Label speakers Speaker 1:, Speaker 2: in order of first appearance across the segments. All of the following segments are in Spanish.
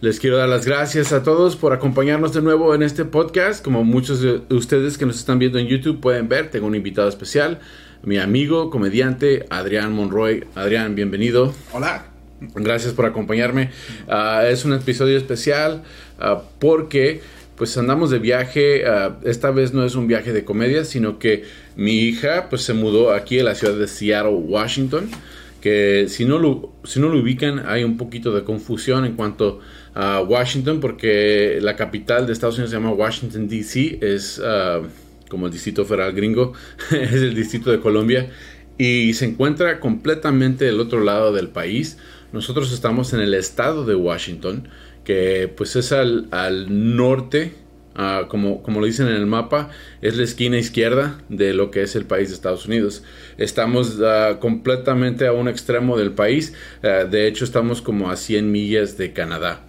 Speaker 1: Les quiero dar las gracias a todos por acompañarnos de nuevo en este podcast. Como muchos de ustedes que nos están viendo en YouTube pueden ver, tengo un invitado especial, mi amigo, comediante Adrián Monroy. Adrián, bienvenido.
Speaker 2: Hola.
Speaker 1: Gracias por acompañarme. Ah, es un episodio especial ah, porque pues andamos de viaje. Ah, esta vez no es un viaje de comedia, sino que mi hija pues se mudó aquí a la ciudad de Seattle, Washington que si no lo, si no lo ubican hay un poquito de confusión en cuanto a Washington porque la capital de Estados Unidos se llama Washington DC es uh, como el distrito federal gringo es el distrito de Colombia y se encuentra completamente del otro lado del país nosotros estamos en el estado de Washington que pues es al, al norte Ah, como, como lo dicen en el mapa, es la esquina izquierda de lo que es el país de Estados Unidos. Estamos uh, completamente a un extremo del país, uh, de hecho estamos como a 100 millas de Canadá.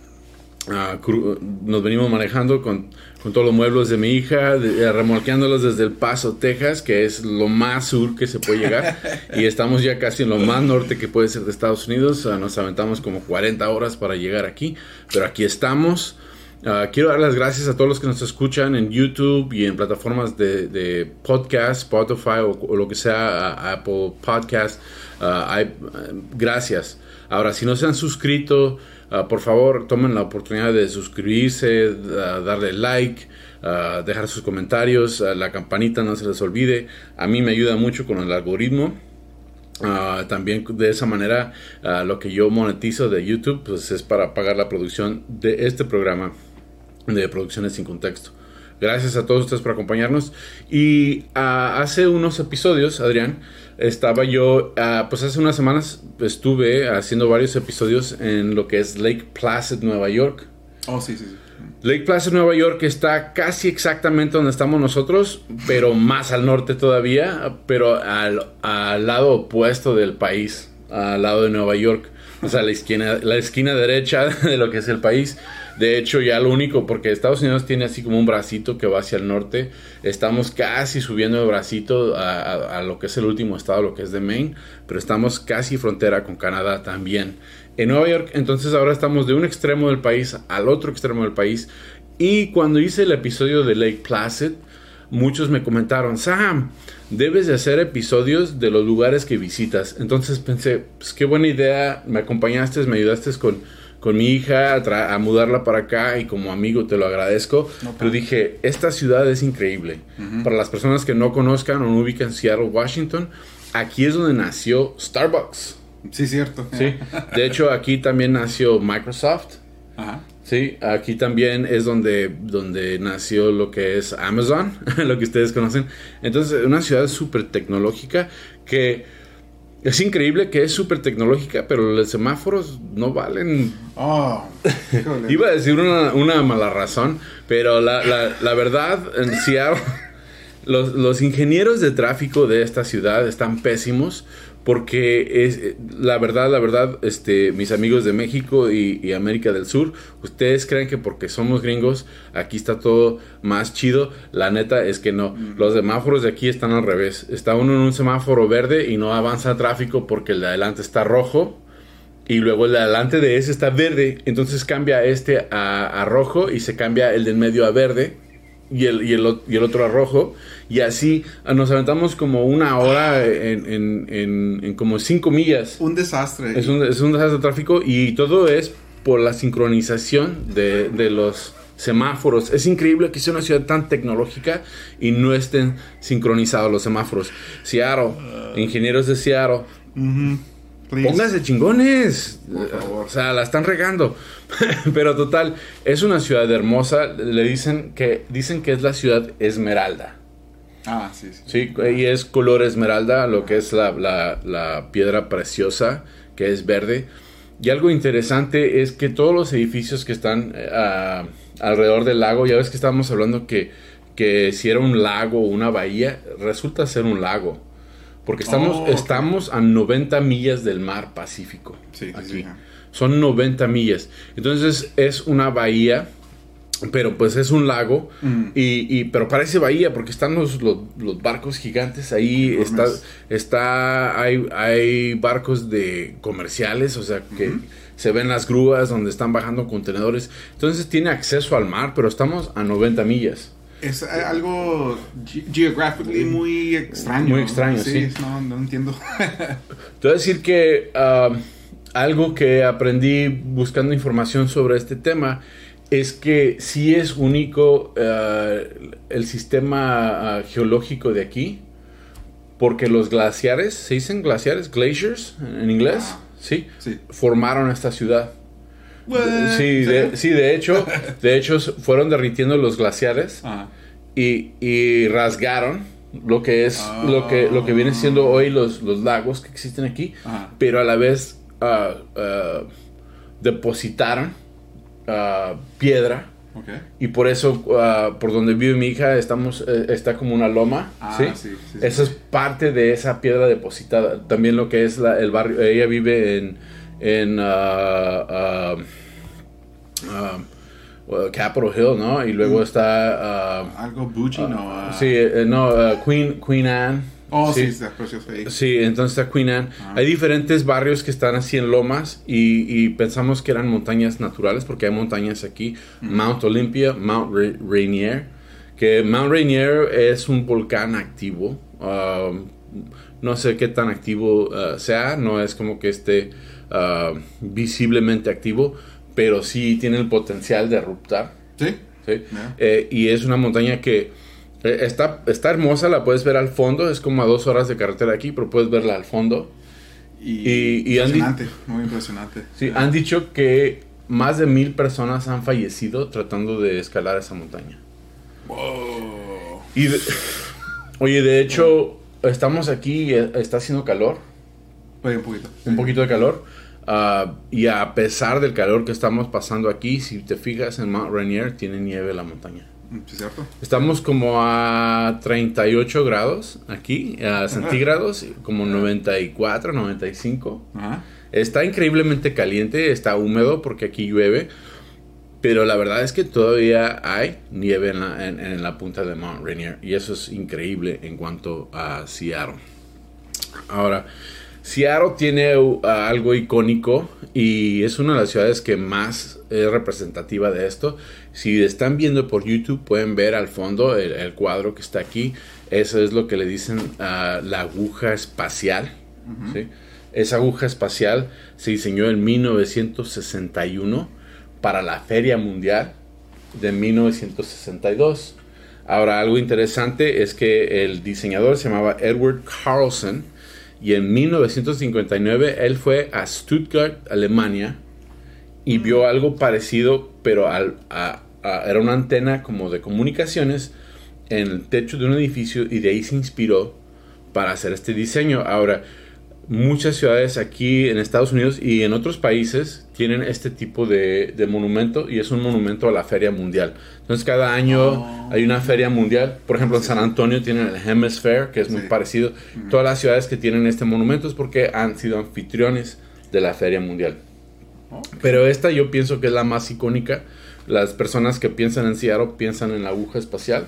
Speaker 1: Nos venimos manejando con, con, todos los muebles de mi hija, de, remolqueándolos desde El Paso, Texas, que es lo más sur que se puede llegar, y estamos ya casi en lo más norte que puede ser de Estados Unidos. nos aventamos como 40 horas para llegar aquí, pero aquí estamos. Ah, quiero dar las gracias a todos los que nos escuchan en YouTube y en plataformas de, podcast, Spotify o, lo que sea, Apple Podcast. Ah, gracias. Ahora, si no se han suscrito, ah, por favor tomen la oportunidad de suscribirse, darle like, dejar sus comentarios, la campanita no se les olvide. A mí me ayuda mucho con el algoritmo. también de esa manera lo que yo monetizo de YouTube pues es para pagar la producción de este programa de Producciones sin Contexto. Gracias a todos ustedes por acompañarnos. Y ah, hace unos episodios, Adrián, estaba yo, ah, pues hace unas semanas estuve haciendo varios episodios en lo que es Lake Placid, Nueva York.
Speaker 2: Oh, sí, sí, sí.
Speaker 1: Lake Placid, Nueva York está casi exactamente donde estamos nosotros, pero más al norte todavía, pero al, al lado opuesto del país, al lado de Nueva York. O sea, la esquina, la esquina derecha de lo que es el país. De hecho, ya lo único, porque Estados Unidos tiene así como un bracito que va hacia el norte, estamos casi subiendo el bracito a, lo que es el último estado, lo que es de Maine, pero estamos casi frontera con Canadá también. En Nueva York, entonces ahora estamos de un extremo del país al otro extremo del país. Y cuando hice el episodio de Lake Placid, muchos me comentaron, Sam, debes de hacer episodios de los lugares que visitas. Entonces pensé, pues qué buena idea, me acompañaste, me ayudaste con con mi hija a, mudarla para acá y como amigo te lo agradezco. pero dije, esta ciudad es increíble. Para las personas que no conozcan o no ubican Seattle, Washington, aquí es donde nació Starbucks.
Speaker 2: Sí, cierto.
Speaker 1: Sí. De hecho, aquí también nació Microsoft. Ajá. Sí, aquí también es donde, donde nació lo que es Amazon, lo que ustedes conocen. Entonces, una ciudad súper tecnológica que es increíble que es súper tecnológica, pero los semáforos no valen. Oh, Iba a decir una, mala razón, pero la, la, verdad, en Seattle, los, los ingenieros de tráfico de esta ciudad están pésimos porque es la verdad, la verdad, este, mis amigos de México y, América del Sur, ustedes creen que porque somos gringos aquí está todo más chido, la neta es que no, los semáforos de aquí están al revés, está uno en un semáforo verde y no avanza tráfico porque el de adelante está rojo y luego el de adelante de ese está verde, entonces cambia este a, a rojo y se cambia el del medio a verde y el, y el, y el otro a rojo y así ah, nos aventamos como una hora en, en, en, como cinco millas.
Speaker 2: Un desastre.
Speaker 1: Es un, es un, desastre de tráfico y todo es por la sincronización de, de, los semáforos. Es increíble que sea una ciudad tan tecnológica y no estén sincronizados los semáforos. Seattle, ingenieros de Seattle. Pónganse chingones. O sea, la están regando. Pero total, es una ciudad hermosa. Le dicen que dicen que es la ciudad Esmeralda.
Speaker 2: Ah, sí, sí.
Speaker 1: Sí, y es color esmeralda, lo que es la, la, piedra preciosa, que es verde. Y algo interesante es que todos los edificios que están eh, alrededor del lago, ya ves que estábamos hablando que, que si era un lago o una bahía, resulta ser un lago. Porque estamos,
Speaker 2: Oh,
Speaker 1: estamos a 90 millas del mar Pacífico.
Speaker 2: Sí,
Speaker 1: aquí.
Speaker 2: sí.
Speaker 1: Son 90 millas. Entonces es una bahía, pero pues es un lago.
Speaker 2: Mm.
Speaker 1: Y, y- pero parece bahía porque están los, los, los barcos gigantes ahí. Está, está hay, hay barcos de comerciales, o sea que se ven las grúas donde están bajando contenedores. Entonces tiene acceso al mar, pero estamos a 90 millas.
Speaker 2: Es algo ge- geographically muy extraño.
Speaker 1: Muy extraño, sí.
Speaker 2: No, no entiendo.
Speaker 1: Te voy a decir que ah, algo que aprendí buscando información sobre este tema es que sí es único ah, el sistema ah, geológico de aquí, porque los glaciares, ¿se dicen glaciares? Glaciers en inglés,
Speaker 2: Ah.
Speaker 1: sí,
Speaker 2: Sí.
Speaker 1: formaron esta ciudad. Sí, de, sí, de hecho, de hecho fueron derritiendo los glaciares
Speaker 2: Ajá.
Speaker 1: y, y rasgaron lo que es
Speaker 2: Ah.
Speaker 1: lo que lo que vienen siendo hoy los, los lagos que existen aquí
Speaker 2: Ajá.
Speaker 1: pero a la vez ah, ah, depositaron ah, piedra
Speaker 2: Ok.
Speaker 1: y por eso ah, por donde vive mi hija estamos eh, está como una loma
Speaker 2: Ah,
Speaker 1: ¿sí?
Speaker 2: sí, sí, sí.
Speaker 1: Eso es parte de esa piedra depositada también lo que es la- el barrio ella vive en en ah, ah, well, Capitol Hill no y luego está ah,
Speaker 2: Algo Bucci, no. ah.
Speaker 1: Sí, eh, no, Queen, Queen Anne.
Speaker 2: Oh, sí,
Speaker 1: sí.
Speaker 2: está precioso ahí.
Speaker 1: Sí, entonces está Queen Anne.
Speaker 2: Ah.
Speaker 1: Hay diferentes barrios que están así en lomas y, y pensamos que eran montañas naturales porque hay montañas aquí. Mount Olympia, Mount Ra- Rainier. Que Mount Rainier es un volcán activo. Um, no sé qué tan activo uh, sea, no es como que esté uh, visiblemente activo, pero sí tiene el potencial de eruptar.
Speaker 2: Sí.
Speaker 1: Eh, y es una montaña que eh, está, está hermosa, la puedes ver al fondo, es como a dos horas de carretera aquí, pero puedes verla al fondo.
Speaker 2: Y,
Speaker 1: Y- y Andy-
Speaker 2: impresionante, muy impresionante.
Speaker 1: Sí, han dicho que más de mil personas han fallecido tratando de escalar esa montaña.
Speaker 2: Wow.
Speaker 1: Y de- oye, de hecho, estamos aquí, eh, está haciendo calor,
Speaker 2: Oye, un poquito.
Speaker 1: un poquito de calor. Ah, y a pesar del calor que estamos pasando aquí, si te fijas en Mount Rainier, tiene nieve la montaña.
Speaker 2: Sí, cierto.
Speaker 1: Estamos como a 38 grados aquí, a centígrados, como 94, 95.
Speaker 2: Ajá.
Speaker 1: Está increíblemente caliente, está húmedo porque aquí llueve, pero la verdad es que todavía hay nieve en la, en- en la punta de Mount Rainier y eso es increíble en cuanto a Seattle. Ahora, Seattle tiene uh, algo icónico y es una de las ciudades que más es representativa de esto. Si están viendo por YouTube pueden ver al fondo el, el cuadro que está aquí. Eso es lo que le dicen ah, la aguja espacial. ¿sí? Esa aguja espacial se diseñó en 1961 para la Feria Mundial de 1962. Ahora, algo interesante es que el diseñador se llamaba Edward Carlson y en 1959 él fue a Stuttgart, Alemania, y vio algo parecido, pero al- a- a- era una antena como de comunicaciones en el techo de un edificio y de ahí se inspiró para hacer este diseño. Ahora, muchas ciudades aquí en Estados Unidos y en otros países tienen este tipo de, de monumento y es un monumento a la feria mundial. Entonces cada año
Speaker 2: Oh.
Speaker 1: hay una feria mundial. Por ejemplo, en San Antonio tienen el Hemisphere, que es muy
Speaker 2: Sí.
Speaker 1: parecido. Todas las ciudades que tienen este monumento es porque han sido anfitriones de la feria mundial. Pero esta yo pienso que es la más icónica. Las personas que piensan en Seattle piensan en la aguja espacial.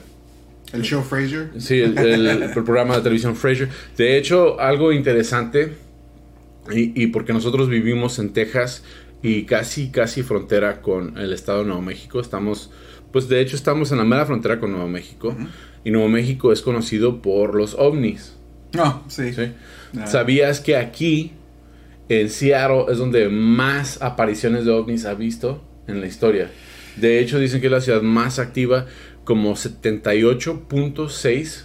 Speaker 2: El show Fraser.
Speaker 1: Sí, el, el- el programa de televisión Frasier. De hecho, algo interesante, y, y porque nosotros vivimos en Texas y casi, casi frontera con el estado de Nuevo México, estamos, pues de hecho estamos en la mera frontera con Nuevo México, y Nuevo México es conocido por los ovnis.
Speaker 2: No, sí.
Speaker 1: ¿sí?
Speaker 2: Ah.
Speaker 1: ¿Sabías que aquí, en Seattle, es donde más apariciones de ovnis ha visto en la historia? De hecho, dicen que es la ciudad más activa, como 78.6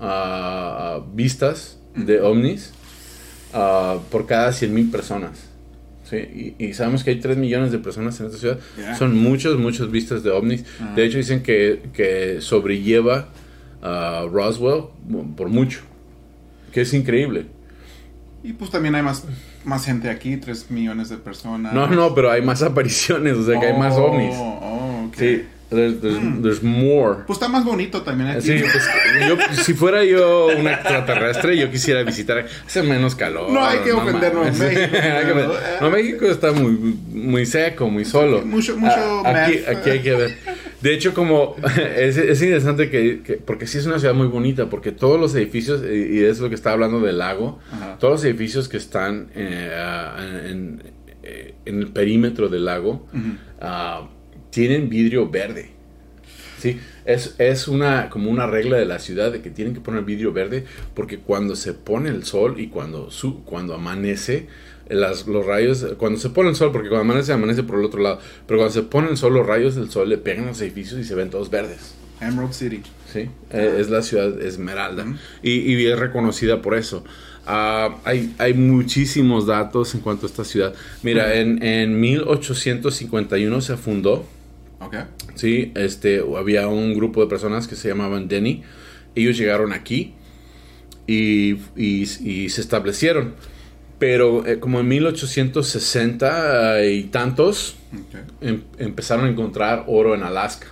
Speaker 1: ah, vistas de ovnis ah, por cada 100.000 personas. ¿sí? Y, y sabemos que hay 3 millones de personas en esta ciudad.
Speaker 2: Yeah.
Speaker 1: Son muchos, muchos vistas de ovnis.
Speaker 2: Ah.
Speaker 1: De hecho, dicen que, que sobrelleva a Roswell por mucho. Que es increíble.
Speaker 2: Y pues también hay más más gente aquí, 3 millones de personas.
Speaker 1: No, no, pero hay más apariciones, o sea que hay más
Speaker 2: Oh,
Speaker 1: ovnis.
Speaker 2: Oh, ok.
Speaker 1: Sí, there's, there's- there's more.
Speaker 2: Pues está más bonito también aquí.
Speaker 1: Sí, pues, yo, si fuera yo un extraterrestre, yo quisiera visitar. Hace menos calor.
Speaker 2: No hay que ofendernos,
Speaker 1: mames.
Speaker 2: México, pero-
Speaker 1: no, México está muy, muy seco, muy solo.
Speaker 2: Mucho- mucho
Speaker 1: Ah, aquí, aquí hay que ver. De hecho, como es, es interesante que, que- porque sí es una ciudad muy bonita, porque todos los edificios, y, es lo que estaba hablando del lago,
Speaker 2: Ajá.
Speaker 1: todos los edificios que están eh, ah, en, eh, en el perímetro del lago
Speaker 2: Ujú.
Speaker 1: ah, tienen vidrio verde. Sí, es, es una, como una regla de la ciudad de que tienen que poner vidrio verde porque cuando se pone el sol y cuando, su, cuando amanece, las, los rayos, cuando se pone el sol, porque cuando amanece, amanece por el otro lado, pero cuando se pone el sol, los rayos del sol le pegan a los edificios y se ven todos verdes.
Speaker 2: Emerald City.
Speaker 1: Sí, Eh, es la ciudad Esmeralda y, y es reconocida por eso. Ah, hay, hay muchísimos datos en cuanto a esta ciudad. Mira, en, en 1851 se fundó.
Speaker 2: Ok.
Speaker 1: Sí, este, había un grupo de personas que se llamaban Denny. Ellos llegaron aquí y, y- y se establecieron. Pero eh, como en 1860 y tantos, em- empezaron a encontrar oro en Alaska.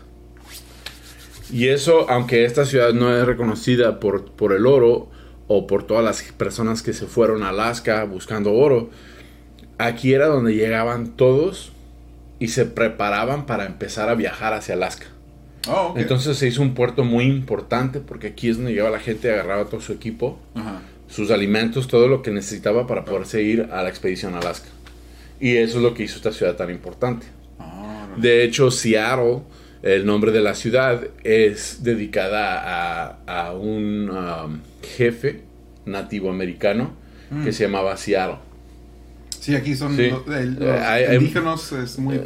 Speaker 1: Y eso, aunque esta ciudad no es reconocida por, por el oro o por todas las personas que se fueron a Alaska buscando oro, aquí era donde llegaban todos y se preparaban para empezar a viajar hacia Alaska.
Speaker 2: Oh.
Speaker 1: Entonces se hizo un puerto muy importante porque aquí es donde llegaba la gente, agarraba todo su equipo,
Speaker 2: Ajá.
Speaker 1: sus alimentos, todo lo que necesitaba para poderse ir a la expedición a Alaska. Y eso es lo que hizo esta ciudad tan importante.
Speaker 2: Oh.
Speaker 1: De hecho, Seattle, el nombre de la ciudad, es dedicada a, a un um, jefe nativo americano
Speaker 2: Mm.
Speaker 1: que se llamaba Seattle.
Speaker 2: Sí, aquí son
Speaker 1: Sí.
Speaker 2: los
Speaker 1: Eh, hay-
Speaker 2: indígenas, es muy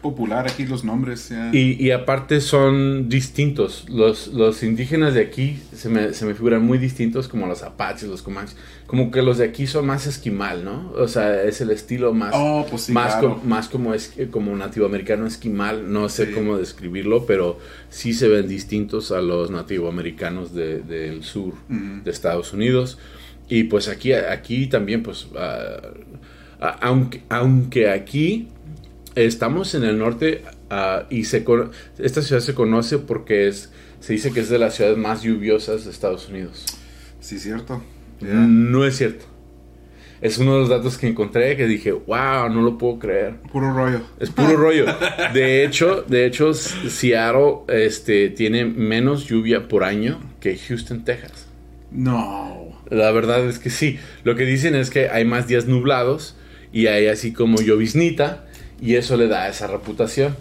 Speaker 2: popular aquí los nombres.
Speaker 1: Y, y aparte son distintos. Los, los indígenas de aquí se me, se me figuran muy distintos como los apaches, los comanches. Como que los de aquí son más esquimal, ¿no? O sea, es el estilo más...
Speaker 2: Oh, pues sí,
Speaker 1: más,
Speaker 2: claro.
Speaker 1: más como es como nativo americano esquimal, no sé
Speaker 2: Sí.
Speaker 1: cómo describirlo, pero sí se ven distintos a los nativo americanos de- del sur de Estados Unidos. Y pues aquí, aquí también, pues, ah, aunque, aunque aquí estamos en el norte y se, esta ciudad se conoce porque es, se dice que es de las ciudades más lluviosas de Estados Unidos.
Speaker 2: Sí, cierto.
Speaker 1: No es cierto. Es uno de los datos que encontré que dije, wow, no lo puedo creer.
Speaker 2: Puro rollo.
Speaker 1: Es puro rollo. De hecho, de hecho, Seattle este, tiene menos lluvia por año que Houston, Texas.
Speaker 2: No.
Speaker 1: La verdad es que sí. Lo que dicen es que hay más días nublados y hay así como lloviznita y eso le da esa reputación.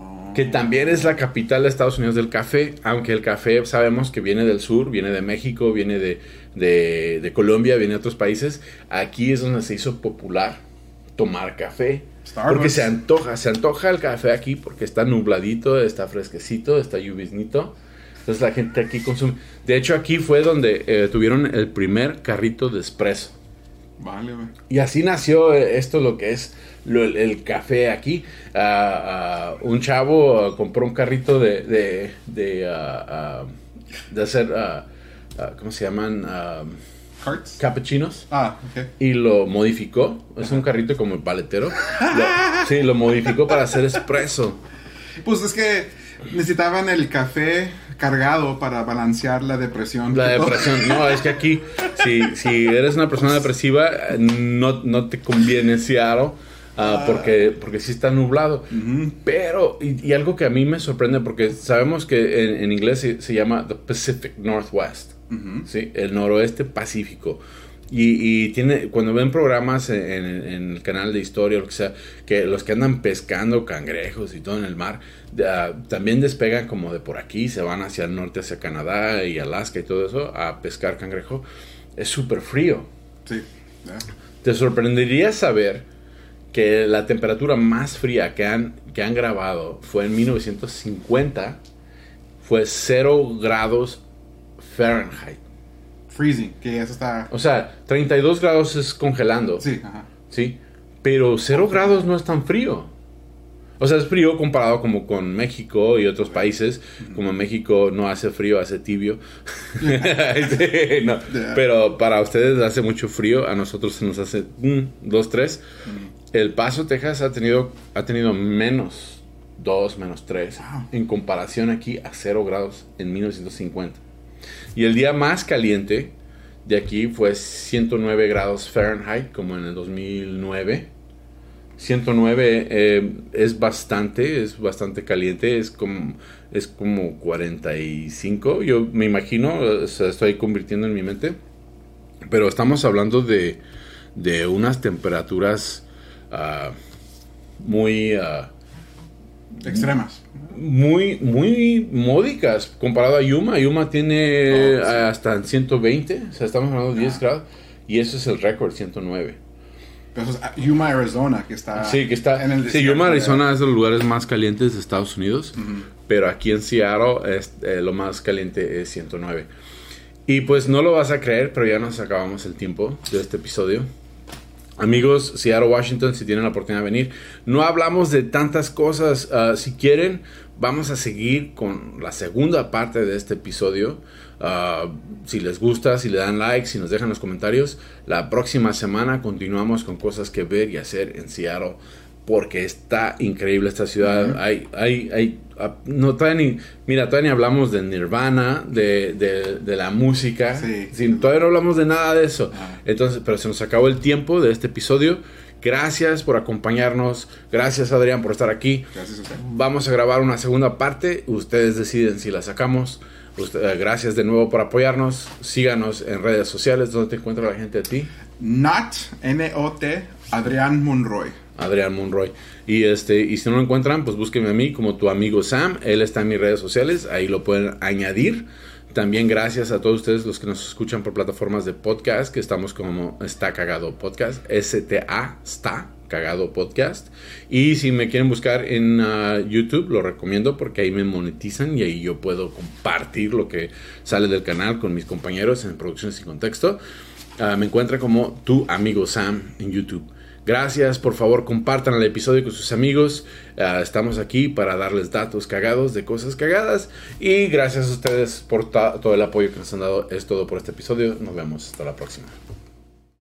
Speaker 2: Oh.
Speaker 1: Que también es la capital de Estados Unidos del café, aunque el café sabemos que viene del sur, viene de México, viene de, de- de Colombia, viene de otros países. Aquí es donde se hizo popular tomar café.
Speaker 2: Starbucks.
Speaker 1: Porque se antoja, se antoja el café aquí porque está nubladito, está fresquecito, está lluviznito. Entonces la gente aquí consume. De hecho, aquí fue donde eh, tuvieron el primer carrito de espresso.
Speaker 2: Vale, güey.
Speaker 1: Y así nació eh, esto, lo que es lo- el, café aquí. Ah, ah, un chavo ah, compró un carrito de, de, de, de hacer, ¿cómo se llaman?
Speaker 2: ¿Carts?
Speaker 1: capuchinos.
Speaker 2: Ah, ok.
Speaker 1: Y lo modificó. Es un carrito como el paletero. Lo- sí, lo modificó para hacer espresso.
Speaker 2: Pues es que necesitaban el café cargado para balancear la depresión.
Speaker 1: La depresión. No, es que aquí, si, si eres una persona depresiva, no, no te conviene Seattle. ah, porque, porque sí está nublado. Pero, y, y algo que a mí me sorprende, porque sabemos que en, en inglés se, se llama The Pacific Northwest,
Speaker 2: Ujú.
Speaker 1: ¿sí? El noroeste pacífico. Y, y tiene, cuando ven programas en, en- en el canal de historia lo que sea, que los que andan pescando cangrejos y todo en el mar, ah, también despegan como de por aquí, se van hacia el norte, hacia Canadá y Alaska y todo eso, a pescar cangrejo. Es súper frío.
Speaker 2: Sí.
Speaker 1: Te sorprendería saber que la temperatura más fría que han, que han grabado fue en 1950, fue 0 grados Fahrenheit.
Speaker 2: Freezing, que eso está...
Speaker 1: O sea, 32 grados es congelando, ¿sí?
Speaker 2: Sí, ajá.
Speaker 1: Pero 0 grados no es tan frío. O sea, es frío comparado como con México y otros países. Como México no hace frío, hace tibio. Sí, no. Pero para ustedes hace mucho frío, a nosotros se nos hace 2, 3. El Paso, Texas ha tenido, ha tenido menos 2, menos 3
Speaker 2: Wow.
Speaker 1: en comparación aquí a 0 grados en 1950. Y el día más caliente de aquí fue 109 grados Fahrenheit, como en el 2009. 109 eh, es bastante, es bastante caliente, es como, es como 45, yo me imagino, o estoy convirtiendo en mi mente, pero estamos hablando de, de unas temperaturas ah, muy... ah,
Speaker 2: Extremas.
Speaker 1: muy, muy módicas comparado a Yuma. Yuma tiene
Speaker 2: Oh, sí.
Speaker 1: eh, hasta en 120, o sea, estamos hablando de 10
Speaker 2: Ah.
Speaker 1: grados. Y eso es el récord, 109.
Speaker 2: Pero eso es ah, Yuma, Arizona, que está
Speaker 1: sí, que está.
Speaker 2: en el
Speaker 1: sí, Yuma,
Speaker 2: de-
Speaker 1: Arizona es de los lugares más calientes de Estados Unidos. Pero aquí en Seattle es, eh, lo más caliente es 109. Y pues no lo vas a creer, pero ya nos acabamos el tiempo de este episodio. Amigos, Seattle, Washington, si tienen la oportunidad de venir, no hablamos de tantas cosas. ah, si quieren, vamos a seguir con la segunda parte de este episodio. Ah, si les gusta, si le dan like, si nos dejan los comentarios, la próxima semana continuamos con cosas que ver y hacer en Seattle. Porque está increíble esta ciudad. Hay, hay, hay, ah, no todavía ni, mira, todavía ni hablamos de Nirvana, de, de, de la música.
Speaker 2: Sí.
Speaker 1: Sin- todavía no hablamos de nada de eso.
Speaker 2: Ah.
Speaker 1: Entonces, pero se nos acabó el tiempo de este episodio. Gracias por acompañarnos. Gracias, Adrián, por estar aquí.
Speaker 2: Gracias a usted.
Speaker 1: Vamos a grabar una segunda parte. Ustedes deciden si la sacamos. Usted- eh, gracias de nuevo por apoyarnos. Síganos en redes sociales. ¿Dónde te encuentra la gente a ti?
Speaker 2: Nat, N-O-T, Adrián Monroy.
Speaker 1: Adrián Monroy. Y este, y si no lo encuentran, pues búsquenme a mí como tu amigo Sam. Él está en mis redes sociales, ahí lo pueden añadir. También gracias a todos ustedes los que nos escuchan por plataformas de podcast, que estamos como Está Cagado Podcast, S-T-A, Está Cagado Podcast. Y si me quieren buscar en ah, YouTube, lo recomiendo porque ahí me monetizan y ahí yo puedo compartir lo que sale del canal con mis compañeros en Producciones sin Contexto. Ah, me encuentra como tu amigo Sam en YouTube. Gracias, por favor compartan el episodio con sus amigos. Ah, estamos aquí para darles datos cagados de cosas cagadas. Y gracias a ustedes por todo el apoyo que nos han dado. Es todo por este episodio. Nos vemos hasta la próxima.